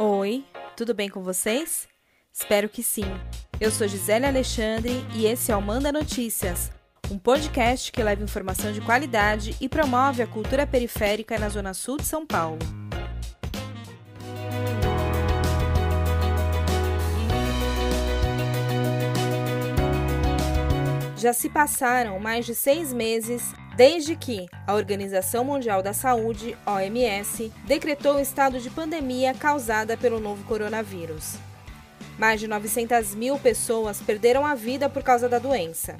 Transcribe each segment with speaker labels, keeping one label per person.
Speaker 1: Oi, tudo bem com vocês? Espero que sim. Eu sou Gisele Alexandre e esse é o Manda Notícias, um podcast que leva informação de qualidade e promove a cultura periférica na Zona Sul de São Paulo. Já se passaram mais de seis meses desde que a Organização Mundial da Saúde, OMS, decretou o estado de pandemia causada pelo novo coronavírus. Mais de 900 mil pessoas perderam a vida por causa da doença.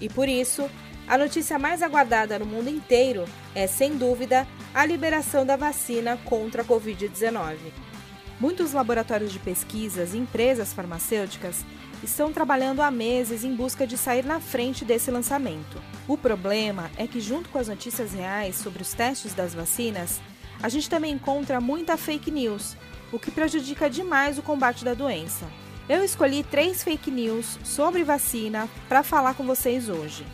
Speaker 1: E por isso, a notícia mais aguardada no mundo inteiro é, sem dúvida, a liberação da vacina contra a Covid-19. Muitos laboratórios de pesquisas e empresas farmacêuticas estão trabalhando há meses em busca de sair na frente desse lançamento. O problema é que, junto com as notícias reais sobre os testes das vacinas, a gente também encontra muita fake news, o que prejudica demais o combate da doença. Eu escolhi três fake news sobre vacina para falar com vocês hoje.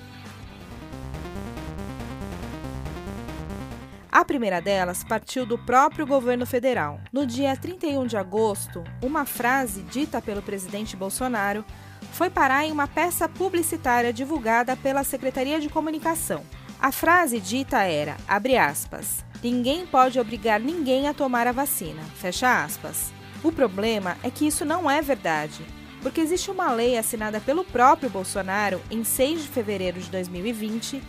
Speaker 1: A primeira delas partiu do próprio governo federal. No dia 31 de agosto, uma frase dita pelo presidente Bolsonaro foi parar em uma peça publicitária divulgada pela Secretaria de Comunicação. A frase dita era, abre aspas, ninguém pode obrigar ninguém a tomar a vacina, fecha aspas. O problema é que isso não é verdade, porque existe uma lei assinada pelo próprio Bolsonaro em 6 de fevereiro de 2020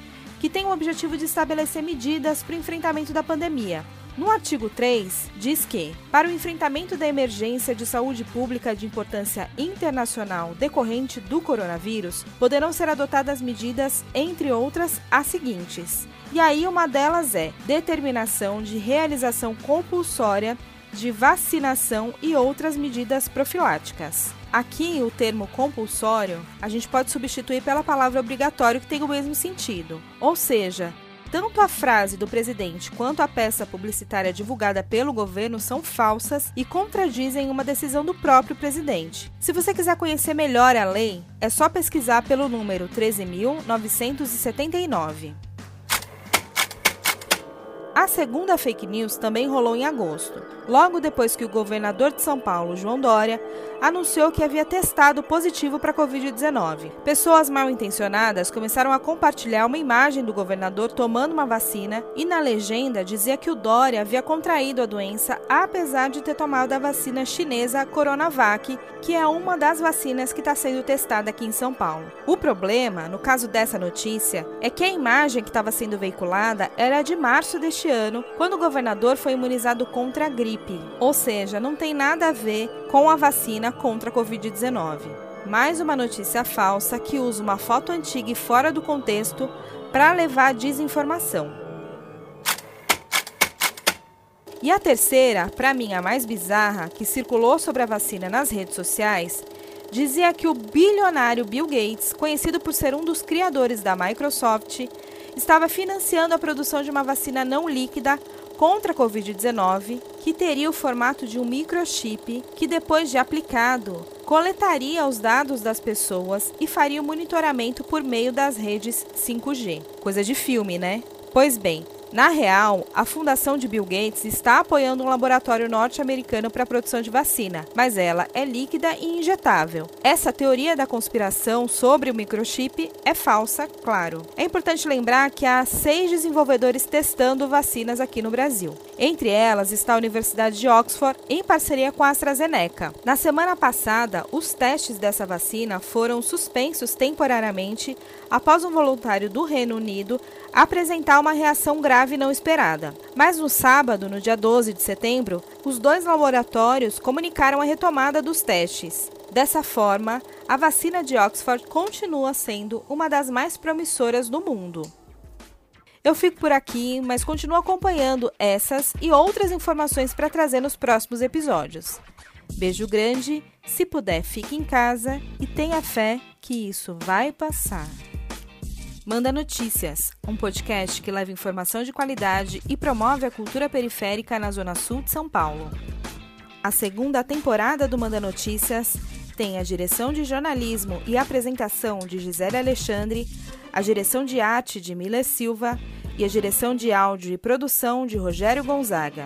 Speaker 1: que tem o objetivo de estabelecer medidas para o enfrentamento da pandemia. No artigo 3, diz que, para o enfrentamento da emergência de saúde pública de importância internacional decorrente do coronavírus, poderão ser adotadas medidas, entre outras, as seguintes. E aí, uma delas é determinação de realização compulsória de vacinação e outras medidas profiláticas. Aqui, o termo compulsório a gente pode substituir pela palavra obrigatório, que tem o mesmo sentido. Ou seja, tanto a frase do presidente quanto a peça publicitária divulgada pelo governo são falsas e contradizem uma decisão do próprio presidente. Se você quiser conhecer melhor a lei, é só pesquisar pelo número 13.979. A segunda fake news também rolou em agosto, logo depois que o governador de São Paulo, João Dória, anunciou que havia testado positivo para a Covid-19. Pessoas mal intencionadas começaram a compartilhar uma imagem do governador tomando uma vacina e na legenda dizia que o Dória havia contraído a doença apesar de ter tomado a vacina chinesa Coronavac, que é uma das vacinas que está sendo testada aqui em São Paulo. O problema, no caso dessa notícia, é que a imagem que estava sendo veiculada era de março deste ano, quando o governador foi imunizado contra a gripe, ou seja, não tem nada a ver com a vacina contra a Covid-19. Mais uma notícia falsa que usa uma foto antiga e fora do contexto para levar desinformação. E a terceira, para mim a mais bizarra, que circulou sobre a vacina nas redes sociais, dizia que o bilionário Bill Gates, conhecido por ser um dos criadores da Microsoft, estava financiando a produção de uma vacina não líquida contra a Covid-19, que teria o formato de um microchip que, depois de aplicado, coletaria os dados das pessoas e faria o monitoramento por meio das redes 5G. Coisa de filme, né? Pois bem, na real, a fundação de Bill Gates está apoiando um laboratório norte-americano para a produção de vacina, mas ela é líquida e injetável. Essa teoria da conspiração sobre o microchip é falsa, claro. É importante lembrar que há seis desenvolvedores testando vacinas aqui no Brasil. Entre elas está a Universidade de Oxford, em parceria com a AstraZeneca. Na semana passada, os testes dessa vacina foram suspensos temporariamente após um voluntário do Reino Unido apresentar uma reação grave grave não esperada. Mas no sábado, no dia 12 de setembro, os dois laboratórios comunicaram a retomada dos testes. Dessa forma, a vacina de Oxford continua sendo uma das mais promissoras do mundo. Eu fico por aqui, mas continuo acompanhando essas e outras informações para trazer nos próximos episódios. Beijo grande, se puder, fique em casa e tenha fé que isso vai passar. Manda Notícias, um podcast que leva informação de qualidade e promove a cultura periférica na Zona Sul de São Paulo. A segunda temporada do Manda Notícias tem a direção de jornalismo e apresentação de Gisele Alexandre, a direção de arte de Mila Silva e a direção de áudio e produção de Rogério Gonzaga.